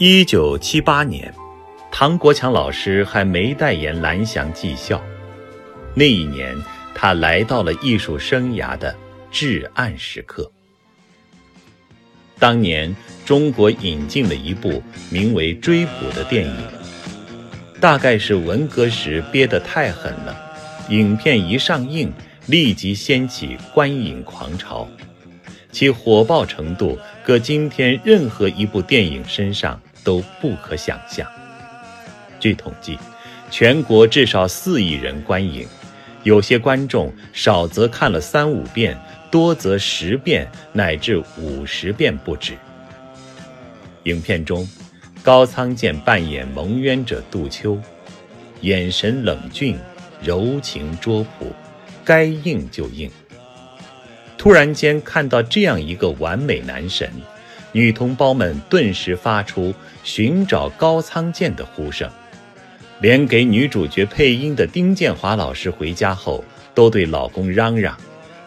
一九七八年，唐国强老师还没代言蓝翔技校。那一年，他来到了艺术生涯的至暗时刻。当年，中国引进了一部名为《追捕》的电影，大概是文革时憋得太狠了，影片一上映，立即掀起观影狂潮。其火爆程度，搁今天任何一部电影身上都不可想象。据统计，全国至少四亿人观影，有些观众少则看了三五遍，多则十遍乃至五十遍不止。影片中，高仓健扮演蒙冤者杜秋，眼神冷峻，柔情拙朴，该硬就硬。突然间看到这样一个完美男神，女同胞们顿时发出寻找高仓健的呼声，连给女主角配音的丁建华老师回家后都对老公嚷嚷：“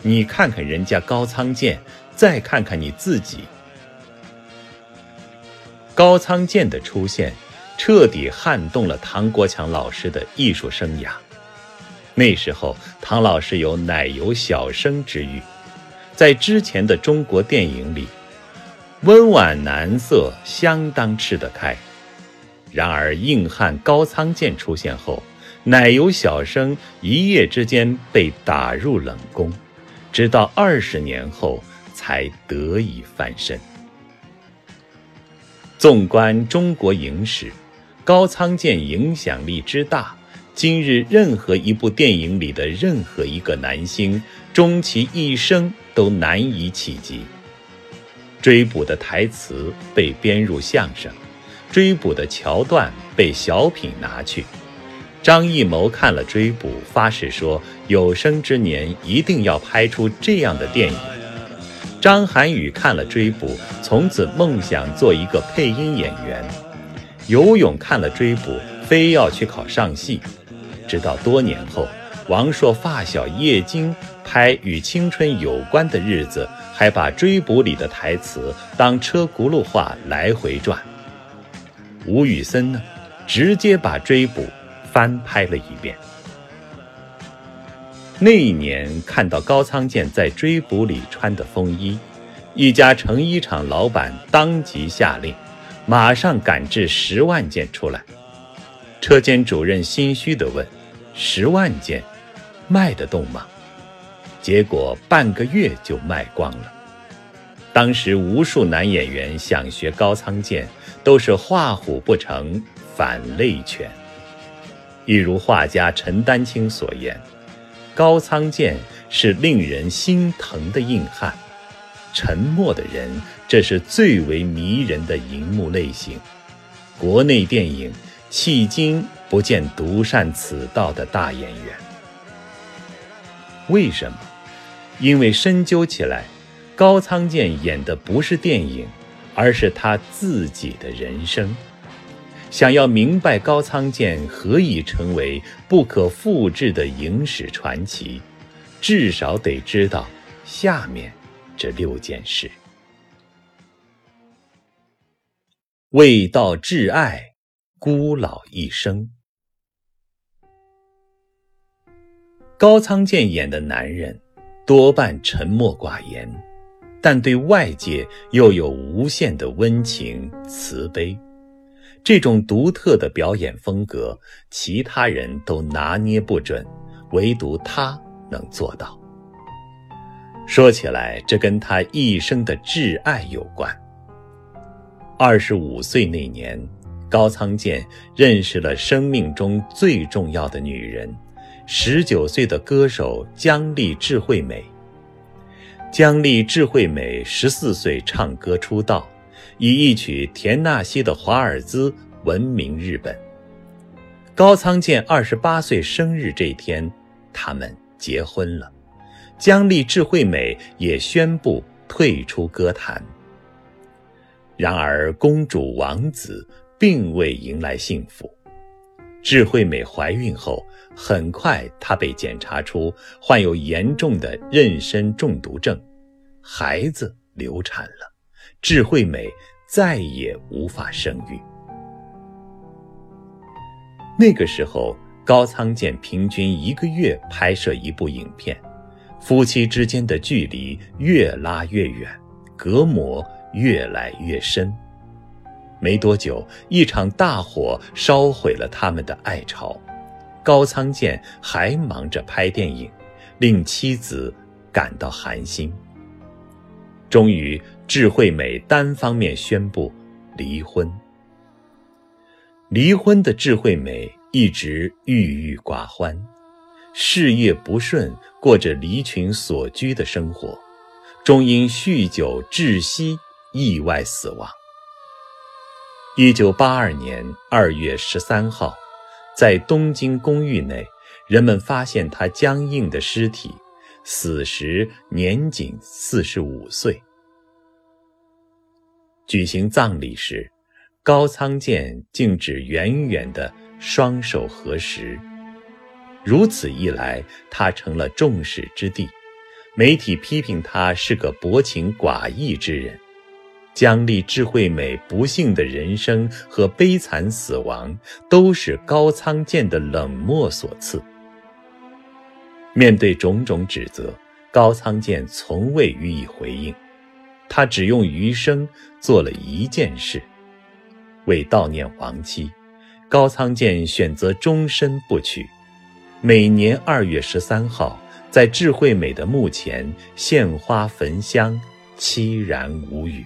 你看看人家高仓健，再看看你自己。”高仓健的出现，彻底撼动了唐国强老师的艺术生涯。那时候，唐老师有“奶油小生”之誉。在之前的中国电影里，温婉男色相当吃得开。然而，硬汉高仓健出现后，奶油小生一夜之间被打入冷宫，直到二十年后才得以翻身。纵观中国影史，高仓健影响力之大。今日任何一部电影里的任何一个男星，终其一生都难以企及。追捕的台词被编入相声，追捕的桥段被小品拿去。张艺谋看了追捕，发誓说有生之年一定要拍出这样的电影。张涵予看了追捕，从此梦想做一个配音演员。游泳看了追捕，非要去考上戏。直到多年后，王朔发小叶京拍与青春有关的日子，还把《追捕》里的台词当车轱辘话来回转。吴宇森呢，直接把《追捕》翻拍了一遍。那一年看到高仓健在《追捕》里穿的风衣，一家成衣厂老板当即下令，马上赶制十万件出来。车间主任心虚地问。十万件，卖得动吗？结果半个月就卖光了。当时无数男演员想学高仓健，都是画虎不成反类犬。一如画家陈丹青所言：“高仓健是令人心疼的硬汉，沉默的人，这是最为迷人的荧幕类型。”国内电影。迄今不见独善此道的大演员，为什么？因为深究起来，高仓健演的不是电影，而是他自己的人生。想要明白高仓健何以成为不可复制的影史传奇，至少得知道下面这六件事：未到挚爱。孤老一生，高仓健演的男人多半沉默寡言，但对外界又有无限的温情慈悲。这种独特的表演风格，其他人都拿捏不准，唯独他能做到。说起来，这跟他一生的挚爱有关。二十五岁那年。高仓健认识了生命中最重要的女人，十九岁的歌手姜丽智慧美。姜丽智慧美十四岁唱歌出道，以一曲田纳西的《华尔兹》闻名日本。高仓健二十八岁生日这天，他们结婚了，姜丽智慧美也宣布退出歌坛。然而，公主王子。并未迎来幸福。智慧美怀孕后，很快她被检查出患有严重的妊娠中毒症，孩子流产了，智慧美再也无法生育。那个时候，高仓健平均一个月拍摄一部影片，夫妻之间的距离越拉越远，隔膜越来越深。没多久，一场大火烧毁了他们的爱巢。高仓健还忙着拍电影，令妻子感到寒心。终于，智慧美单方面宣布离婚。离婚的智慧美一直郁郁寡欢，事业不顺，过着离群索居的生活，终因酗酒窒息意外死亡。一九八二年二月十三号，在东京公寓内，人们发现他僵硬的尸体，死时年仅四十五岁。举行葬礼时，高仓健竟只远远的双手合十。如此一来，他成了众矢之的，媒体批评他是个薄情寡义之人。姜丽、智慧美不幸的人生和悲惨死亡，都是高仓健的冷漠所赐。面对种种指责，高仓健从未予以回应。他只用余生做了一件事：为悼念亡妻，高仓健选择终身不娶。每年二月十三号，在智慧美的墓前献花焚香，凄然无语。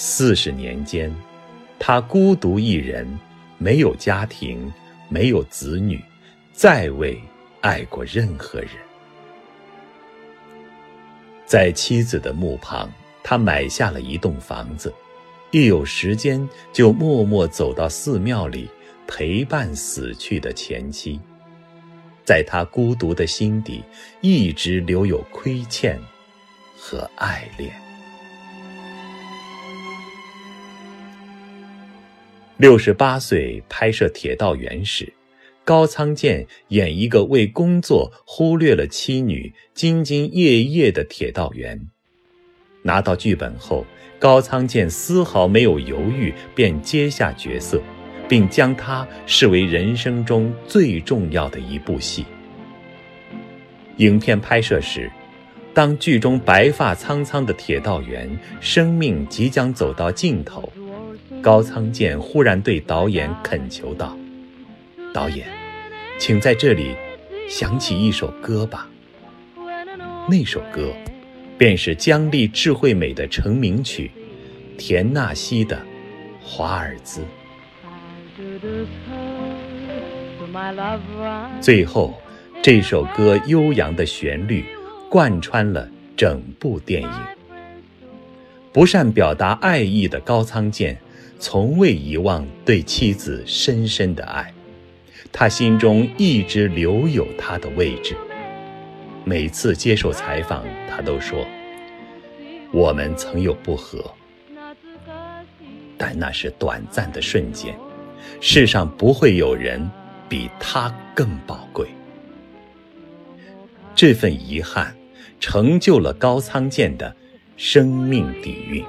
四十年间，他孤独一人，没有家庭，没有子女，再未爱过任何人。在妻子的墓旁，他买下了一栋房子，一有时间就默默走到寺庙里陪伴死去的前妻。在他孤独的心底，一直留有亏欠和爱恋。六十八岁拍摄《铁道员》时，高仓健演一个为工作忽略了妻女、兢兢业业的铁道员。拿到剧本后，高仓健丝毫没有犹豫，便接下角色，并将它视为人生中最重要的一部戏。影片拍摄时，当剧中白发苍苍的铁道员生命即将走到尽头。高仓健忽然对导演恳求道：“导演，请在这里响起一首歌吧。那首歌，便是姜丽智慧美的成名曲《田纳西的华尔兹》。最后，这首歌悠扬的旋律贯穿了整部电影。不善表达爱意的高仓健。”从未遗忘对妻子深深的爱，他心中一直留有她的位置。每次接受采访，他都说：“我们曾有不和，但那是短暂的瞬间。世上不会有人比他更宝贵。”这份遗憾，成就了高仓健的生命底蕴。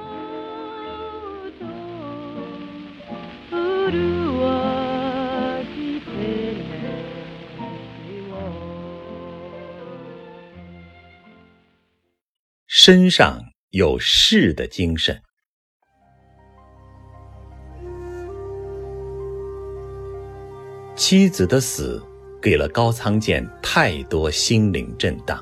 身上有士的精神。妻子的死给了高仓健太多心灵震荡，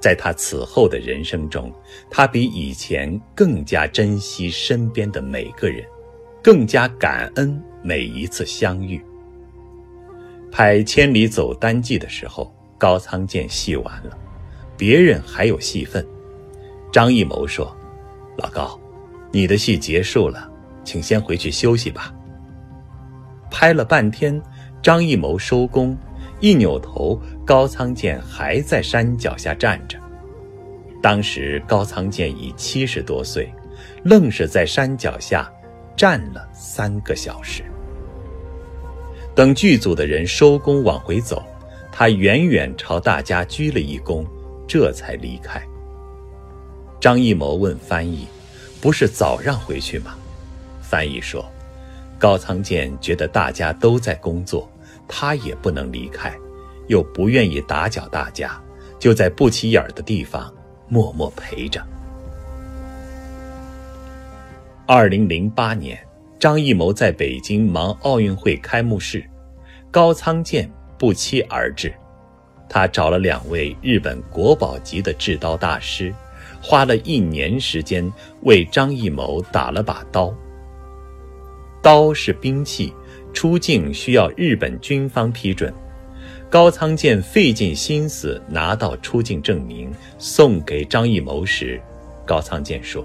在他此后的人生中，他比以前更加珍惜身边的每个人，更加感恩每一次相遇。拍《千里走单骑》的时候，高仓健戏完了，别人还有戏份。张艺谋说：“老高，你的戏结束了，请先回去休息吧。”拍了半天，张艺谋收工，一扭头，高仓健还在山脚下站着。当时高仓健已七十多岁，愣是在山脚下站了三个小时。等剧组的人收工往回走，他远远朝大家鞠了一躬，这才离开。张艺谋问翻译：“不是早让回去吗？翻译说，高仓健觉得大家都在工作，他也不能离开，又不愿意打搅大家，就在不起眼的地方默默陪着。二零零八年，张艺谋在北京忙奥运会开幕式，高仓健不期而至。他找了两位日本国宝级的制刀大师，花了一年时间为张艺谋打了把刀。刀是兵器，出境需要日本军方批准。高仓健费尽心思拿到出境证明，送给张艺谋时，高仓健说：“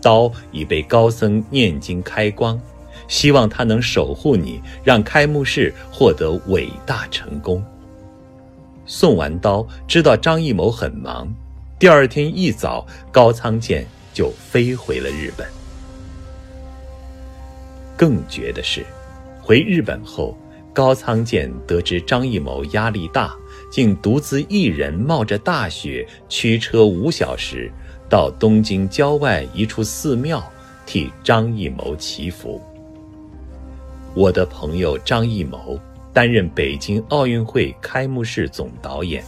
刀已被高僧念经开光，希望他能守护你，让开幕式获得伟大成功。”送完刀，知道张艺谋很忙，第二天一早，高仓健就飞回了日本。更绝的是，回日本后，高仓健得知张艺谋压力大，竟独自一人冒着大雪，驱车五小时到东京郊外一处寺庙替张艺谋祈福。我的朋友张艺谋。担任北京奥运会开幕式总导演，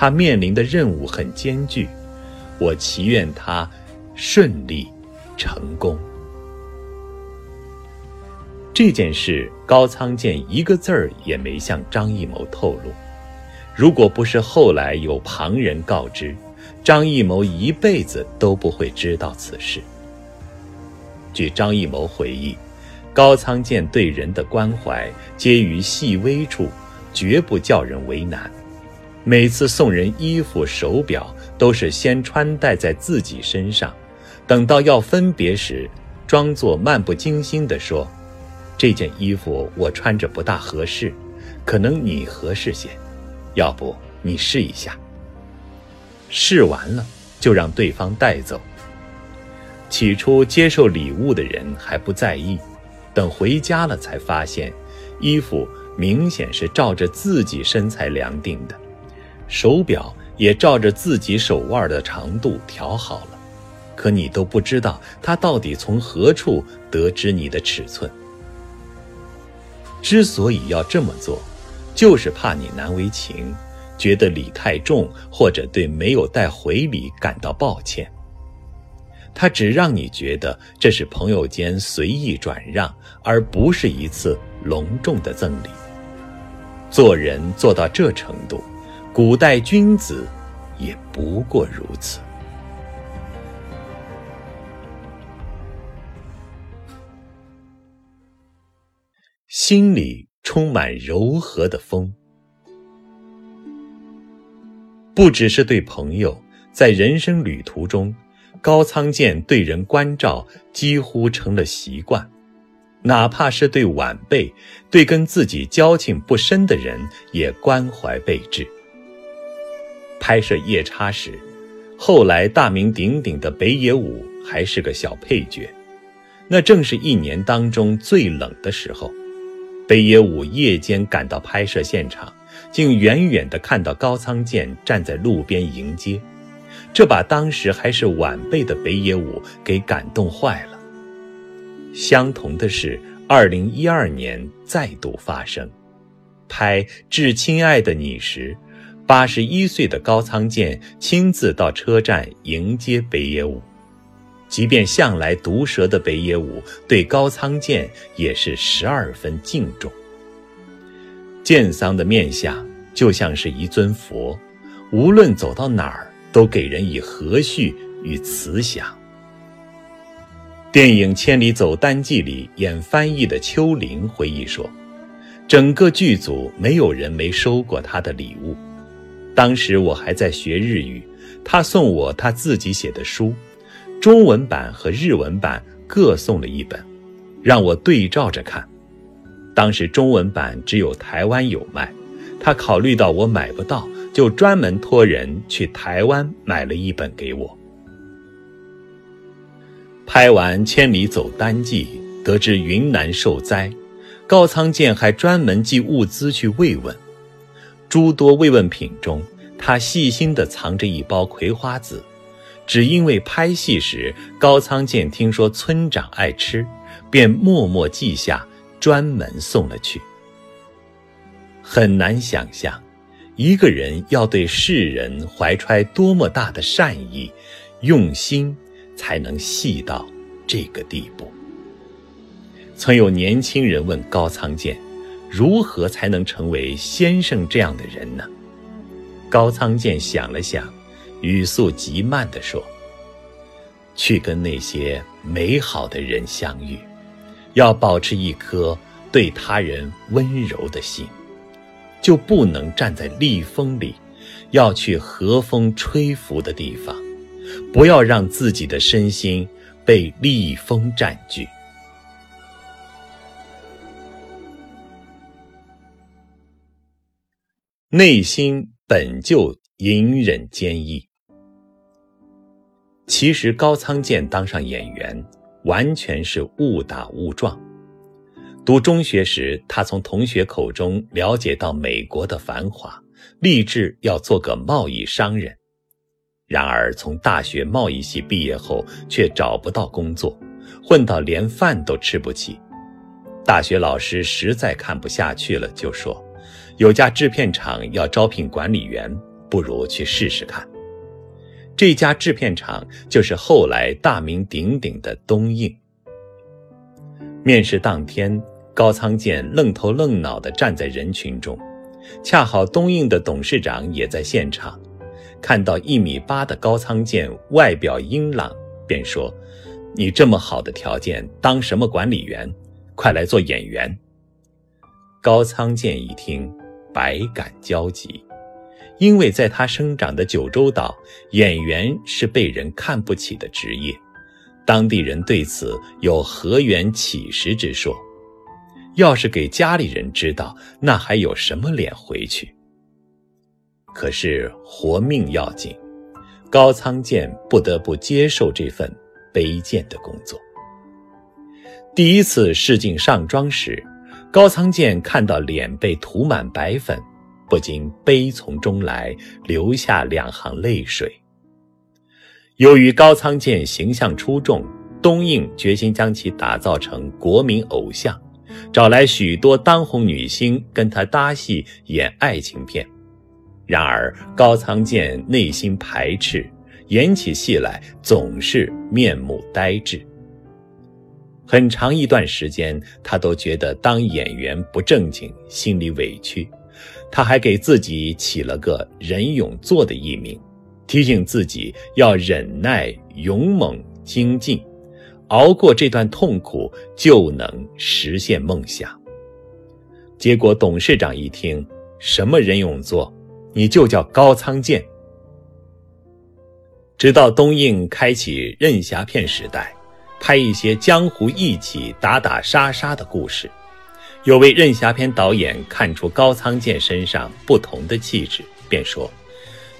他面临的任务很艰巨，我祈愿他顺利成功。这件事，高仓健一个字儿也没向张艺谋透露。如果不是后来有旁人告知，张艺谋一辈子都不会知道此事。据张艺谋回忆。高仓健对人的关怀皆于细微处，绝不叫人为难。每次送人衣服、手表，都是先穿戴在自己身上，等到要分别时，装作漫不经心地说：“这件衣服我穿着不大合适，可能你合适些，要不你试一下。”试完了就让对方带走。起初接受礼物的人还不在意。等回家了，才发现，衣服明显是照着自己身材量定的，手表也照着自己手腕的长度调好了，可你都不知道他到底从何处得知你的尺寸。之所以要这么做，就是怕你难为情，觉得礼太重，或者对没有带回礼感到抱歉。他只让你觉得这是朋友间随意转让，而不是一次隆重的赠礼。做人做到这程度，古代君子也不过如此。心里充满柔和的风，不只是对朋友，在人生旅途中。高仓健对人关照几乎成了习惯，哪怕是对晚辈、对跟自己交情不深的人，也关怀备至。拍摄夜叉时，后来大名鼎鼎的北野武还是个小配角，那正是一年当中最冷的时候。北野武夜间赶到拍摄现场，竟远远地看到高仓健站在路边迎接。这把当时还是晚辈的北野武给感动坏了。相同的是，二零一二年再度发生。拍《致亲爱的你》时，八十一岁的高仓健亲自到车站迎接北野武。即便向来毒舌的北野武，对高仓健也是十二分敬重。健桑的面相就像是一尊佛，无论走到哪儿。都给人以和煦与慈祥。电影《千里走单骑》里演翻译的秋玲回忆说：“整个剧组没有人没收过他的礼物。当时我还在学日语，他送我他自己写的书，中文版和日文版各送了一本，让我对照着看。当时中文版只有台湾有卖，他考虑到我买不到。”就专门托人去台湾买了一本给我。拍完《千里走单骑》，得知云南受灾，高仓健还专门寄物资去慰问。诸多慰问品中，他细心地藏着一包葵花籽，只因为拍戏时高仓健听说村长爱吃，便默默记下，专门送了去。很难想象，一个人要对世人怀揣多么大的善意、用心，才能细到这个地步。曾有年轻人问高仓健：“如何才能成为先生这样的人呢？”高仓健想了想，语速极慢地说：“去跟那些美好的人相遇，要保持一颗对他人温柔的心。”就不能站在逆风里，要去和风吹拂的地方，不要让自己的身心被逆风占据。内心本就隐忍坚毅。其实高仓健当上演员，完全是误打误撞。读中学时，他从同学口中了解到美国的繁华，立志要做个贸易商人。然而，从大学贸易系毕业后，却找不到工作，混到连饭都吃不起。大学老师实在看不下去了，就说：“有家制片厂要招聘管理员，不如去试试看。”这家制片厂就是后来大名鼎鼎的东映。面试当天。高仓健愣头愣脑地站在人群中，恰好东映的董事长也在现场，看到一米八的高仓健外表英朗，便说：“你这么好的条件，当什么管理员？快来做演员。”高仓健一听，百感交集，因为在他生长的九州岛，演员是被人看不起的职业，当地人对此有何缘起食之说。要是给家里人知道，那还有什么脸回去？可是活命要紧，高仓健不得不接受这份卑贱的工作。第一次试镜上妆时，高仓健看到脸被涂满白粉，不禁悲从中来，流下两行泪水。由于高仓健形象出众，东映决心将其打造成国民偶像。找来许多当红女星跟他搭戏演爱情片，然而高仓健内心排斥，演起戏来总是面目呆滞。很长一段时间，他都觉得当演员不正经，心里委屈。他还给自己起了个“任勇作”的艺名，提醒自己要忍耐、勇猛、精进。熬过这段痛苦，就能实现梦想。结果董事长一听，什么任勇作，你就叫高仓健。直到东映开启任侠片时代，拍一些江湖义气、打打杀杀的故事，有位任侠片导演看出高仓健身上不同的气质，便说：“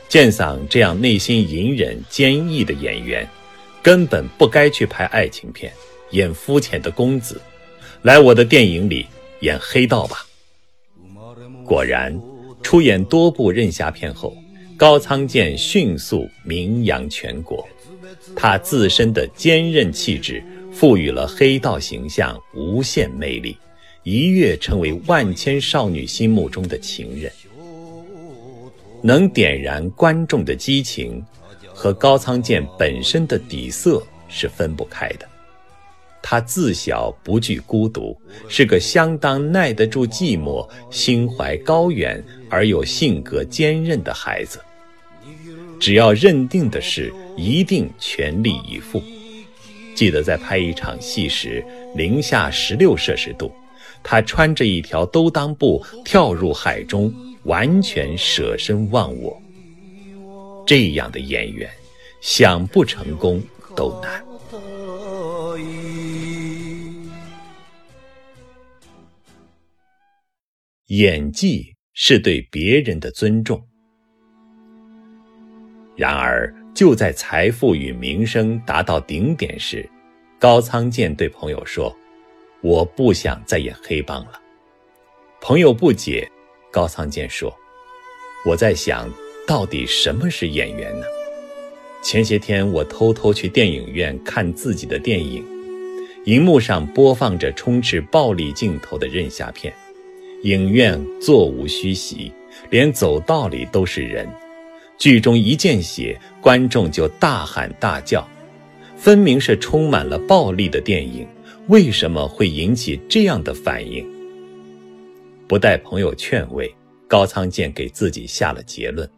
健桑这样内心隐忍、坚毅的演员。”根本不该去拍爱情片，演肤浅的公子，来我的电影里演黑道吧。果然，出演多部任侠片后，高仓健迅速名扬全国。他自身的坚韧气质，赋予了黑道形象无限魅力，一跃成为万千少女心目中的情人，能点燃观众的激情。和高仓健本身的底色是分不开的。他自小不惧孤独，是个相当耐得住寂寞、心怀高远而又性格坚韧的孩子。只要认定的事，一定全力以赴。记得在拍一场戏时，零下十六摄氏度，他穿着一条兜裆布跳入海中，完全舍身忘我。这样的演员，想不成功都难。演技是对别人的尊重。然而，就在财富与名声达到顶点时，高仓健对朋友说：“我不想再演黑帮了。”朋友不解，高仓健说：“我在想。”到底什么是演员呢？前些天我偷偷去电影院看自己的电影，荧幕上播放着充斥暴力镜头的任侠片，影院座无虚席，连走道里都是人。剧中一见血，观众就大喊大叫，分明是充满了暴力的电影，为什么会引起这样的反应？不待朋友劝慰，高仓健给自己下了结论：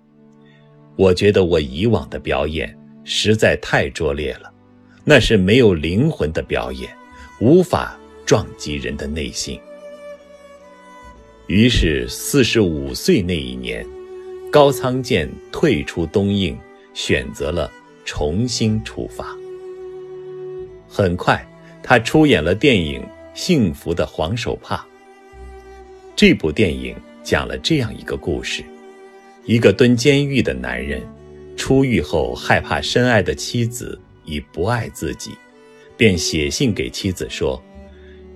我觉得我以往的表演。实在太拙劣了，那是没有灵魂的表演，无法撞击人的内心。于是，四十五岁那一年，高仓健退出东映，选择了重新出发。很快，他出演了电影《幸福的黄手帕》。这部电影讲了这样一个故事：一个蹲监狱的男人。出狱后，害怕深爱的妻子已不爱自己，便写信给妻子说：“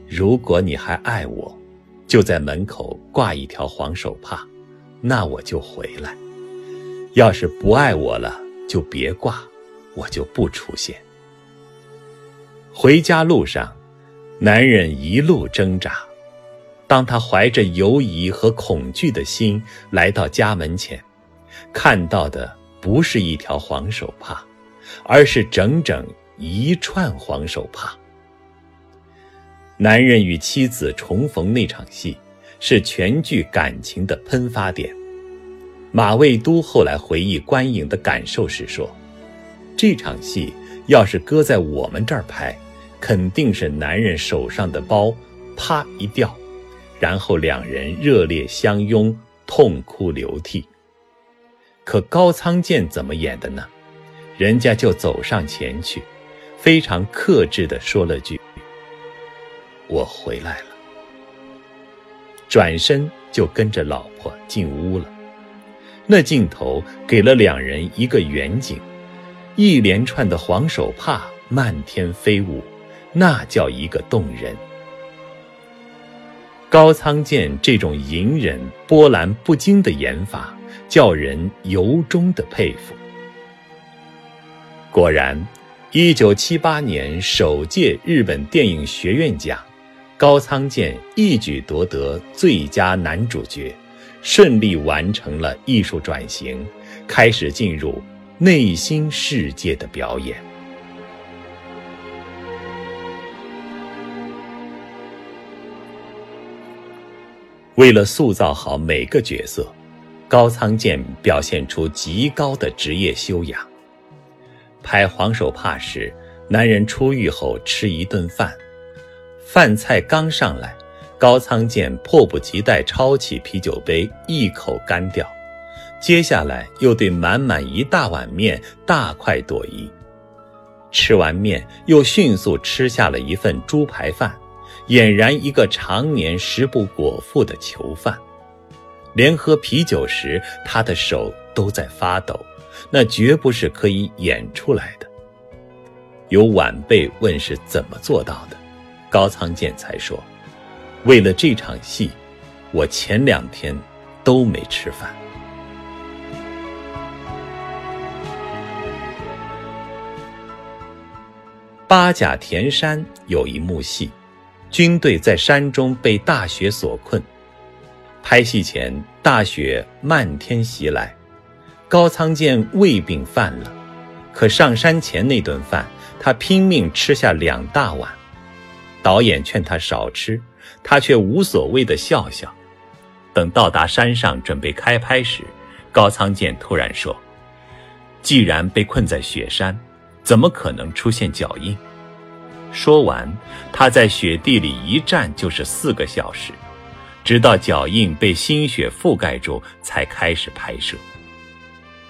如果你还爱我，就在门口挂一条黄手帕，那我就回来；要是不爱我了，就别挂，我就不出现。”回家路上，男人一路挣扎。当他怀着犹疑和恐惧的心来到家门前，看到的。不是一条黄手帕，而是整整一串黄手帕。男人与妻子重逢那场戏，是全剧感情的喷发点。马未都后来回忆观影的感受时说：“这场戏要是搁在我们这儿拍，肯定是男人手上的包啪一掉，然后两人热烈相拥，痛哭流涕。”可高仓健怎么演的呢？人家就走上前去，非常克制地说了句：“我回来了。”转身就跟着老婆进屋了。那镜头给了两人一个远景，一连串的黄手帕漫天飞舞，那叫一个动人。高仓健这种隐忍、波澜不惊的演法。叫人由衷的佩服。果然，一九七八年首届日本电影学院奖，高仓健一举夺得最佳男主角，顺利完成了艺术转型，开始进入内心世界的表演。为了塑造好每个角色。高仓健表现出极高的职业修养。拍黄手帕时，男人出狱后吃一顿饭，饭菜刚上来，高仓健迫不及待抄起啤酒杯一口干掉，接下来又对满满一大碗面大快朵颐。吃完面，又迅速吃下了一份猪排饭，俨然一个常年食不果腹的囚犯。连喝啤酒时，他的手都在发抖，那绝不是可以演出来的。有晚辈问是怎么做到的，高仓健才说：“为了这场戏，我前两天都没吃饭。”八甲田山有一幕戏，军队在山中被大雪所困。拍戏前，大雪漫天袭来，高仓健胃病犯了。可上山前那顿饭，他拼命吃下两大碗。导演劝他少吃，他却无所谓的笑笑。等到达山上准备开拍时，高仓健突然说：“既然被困在雪山，怎么可能出现脚印？”说完，他在雪地里一站就是四个小时。直到脚印被新雪覆盖住，才开始拍摄。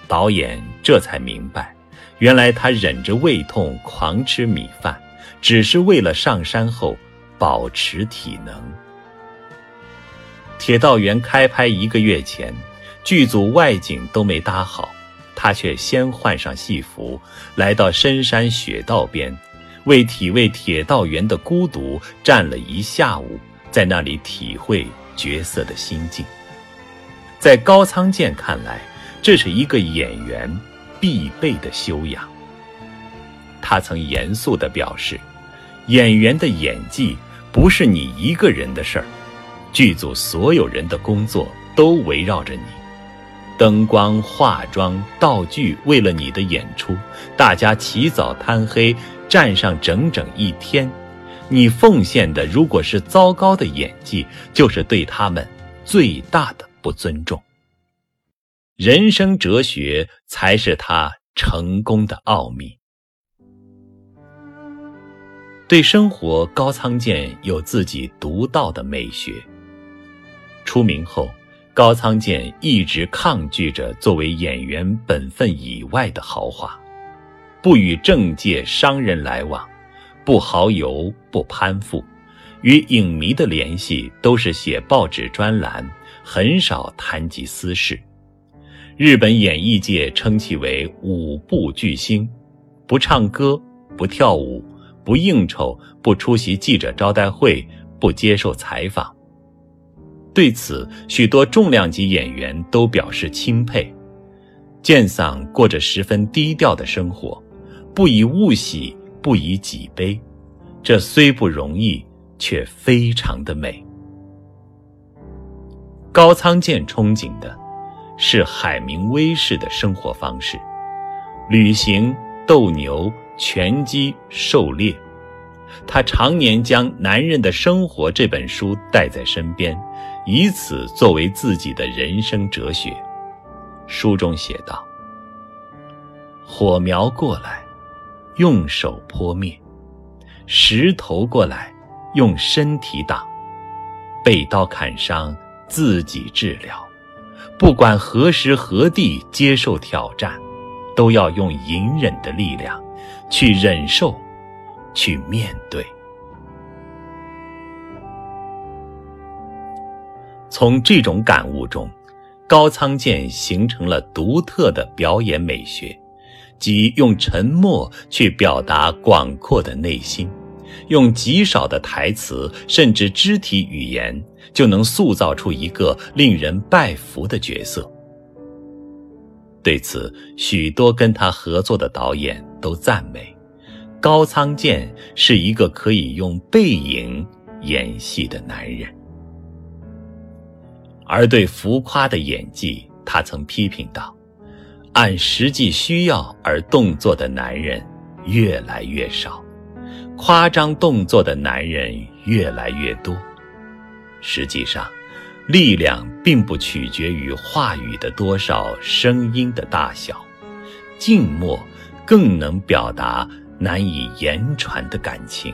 导演这才明白，原来他忍着胃痛狂吃米饭，只是为了上山后保持体能。铁道员开拍一个月前，剧组外景都没搭好，他却先换上戏服，来到深山雪道边，为体味铁道员的孤独站了一下午，在那里体会。角色的心境，在高仓健看来，这是一个演员必备的修养。他曾严肃地表示：“演员的演技不是你一个人的事儿，剧组所有人的工作都围绕着你。灯光、化妆、道具，为了你的演出，大家起早贪黑站上整整一天。你奉献的如果是糟糕的演技，就是对他们最大的不尊重。”人生哲学才是他成功的奥秘。对生活，高仓健有自己独到的美学。出名后，高仓健一直抗拒着作为演员本分以外的豪华，不与政界商人来往，不豪游，不攀附，与影迷的联系都是写报纸专栏，很少谈及私事。日本演艺界称其为舞步巨星，不唱歌，不跳舞，不应酬，不出席记者招待会，不接受采访。对此，许多重量级演员都表示钦佩。健桑过着十分低调的生活，不以物喜，不以己悲，这虽不容易，却非常的美。高仓健憧憬的。是海明威式的生活方式，旅行、斗牛、拳击、狩猎。他常年将《男人的生活》这本书带在身边，以此作为自己的人生哲学。书中写道：“火苗过来，用手扑灭；石头过来，用身体挡；被刀砍伤，自己治疗。”不管何时何地接受挑战，都要用隐忍的力量去忍受，去面对。从这种感悟中，高仓健形成了独特的表演美学，即用沉默去表达广阔的内心。用极少的台词，甚至肢体语言，就能塑造出一个令人拜服的角色。对此，许多跟他合作的导演都赞美高仓健是一个可以用背影演戏的男人。而对浮夸的演技，他曾批评道：“按实际需要而动作的男人越来越少。”夸张动作的男人越来越多。实际上，力量并不取决于话语的多少、声音的大小，静默更能表达难以言传的感情。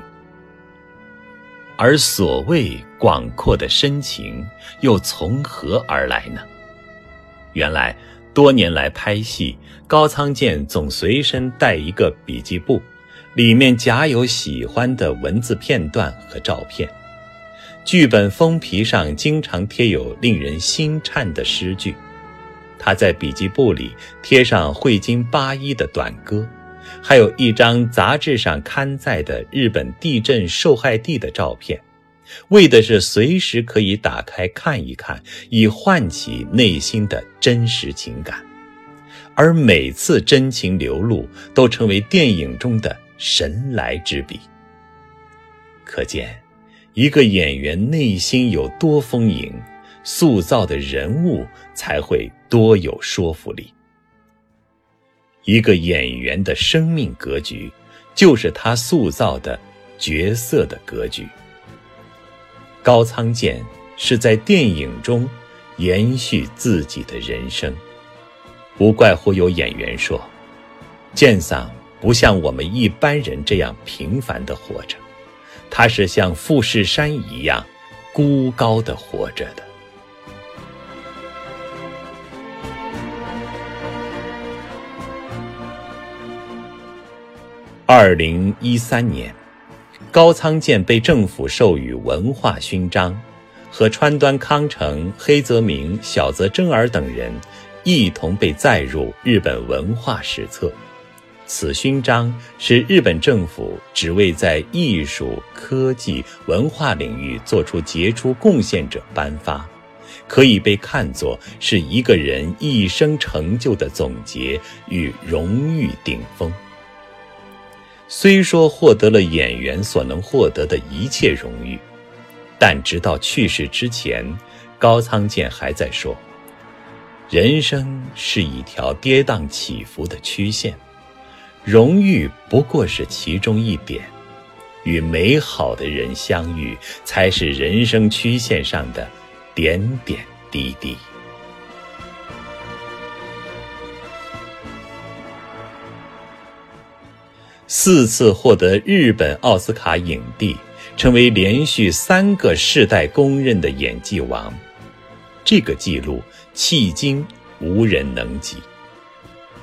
而所谓广阔的深情，又从何而来呢？原来，多年来拍戏，高仓健总随身带一个笔记簿。里面夹有喜欢的文字片段和照片，剧本封皮上经常贴有令人心颤的诗句。他在笔记簿里贴上汇金八一的短歌，还有一张杂志上刊载的日本地震受害地的照片，为的是随时可以打开看一看，以唤起内心的真实情感。而每次真情流露，都成为电影中的。神来之笔，可见一个演员内心有多丰盈，塑造的人物才会多有说服力。一个演员的生命格局，就是他塑造的角色的格局。高仓健是在电影中延续自己的人生，无怪乎有演员说：“健桑。”不像我们一般人这样平凡的活着，他是像富士山一样孤高的活着的。二零一三年，高仓健被政府授予文化勋章，和川端康成、黑泽明、小泽征尔等人一同被载入日本文化史册。此勋章是日本政府只为在艺术、科技、文化领域做出杰出贡献者颁发，可以被看作是一个人一生成就的总结与荣誉顶峰。虽说获得了演员所能获得的一切荣誉，但直到去世之前，高仓健还在说：“人生是一条跌宕起伏的曲线，荣誉不过是其中一点。”与美好的人相遇，才是人生曲线上的点点滴滴。四次获得日本奥斯卡影帝，成为连续三个世代公认的演技王，这个记录迄今无人能及。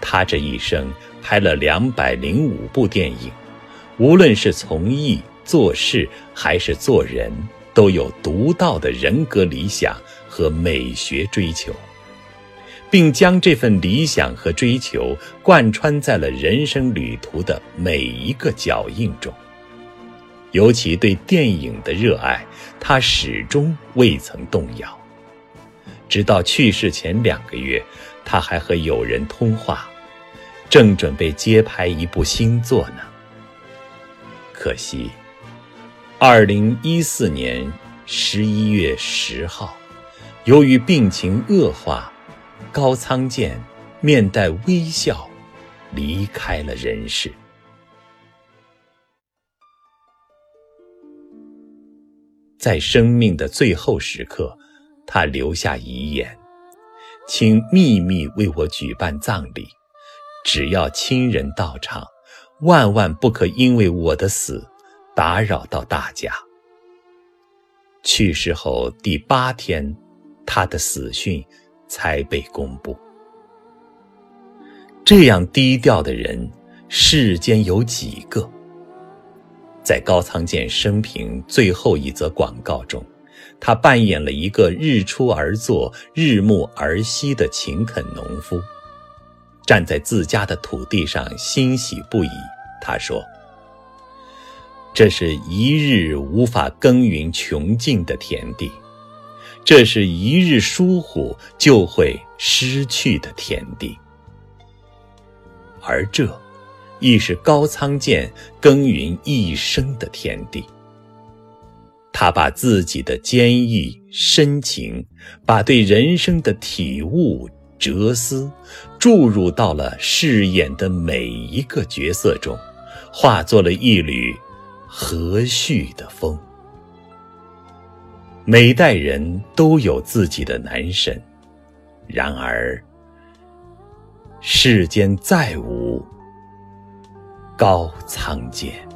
他这一生拍了两百零五部电影。无论是从艺、做事还是做人，都有独到的人格理想和美学追求，并将这份理想和追求贯穿在了人生旅途的每一个脚印中。尤其对电影的热爱，他始终未曾动摇。直到去世前两个月，他还和友人通话，正准备接拍一部新作呢。可惜，二零一四年十一月十号，由于病情恶化，高仓健面带微笑离开了人世。在生命的最后时刻，他留下遗言：“请秘密为我举办葬礼，只要亲人到场。”万万不可因为我的死打扰到大家。去世后第八天，他的死讯才被公布。这样低调的人，世间有几个？在高仓健生平最后一则广告中，他扮演了一个日出而作、日暮而息的勤恳农夫。站在自家的土地上，欣喜不已。他说：“这是一日无法耕耘穷尽的田地，这是一日疏忽就会失去的田地。而这，亦是高仓健耕耘一生的田地。他把自己的坚毅、深情，把对人生的体悟。”哲思注入到了饰演的每一个角色中，化作了一缕和煦的风。每代人都有自己的男神，然而世间再无高仓健。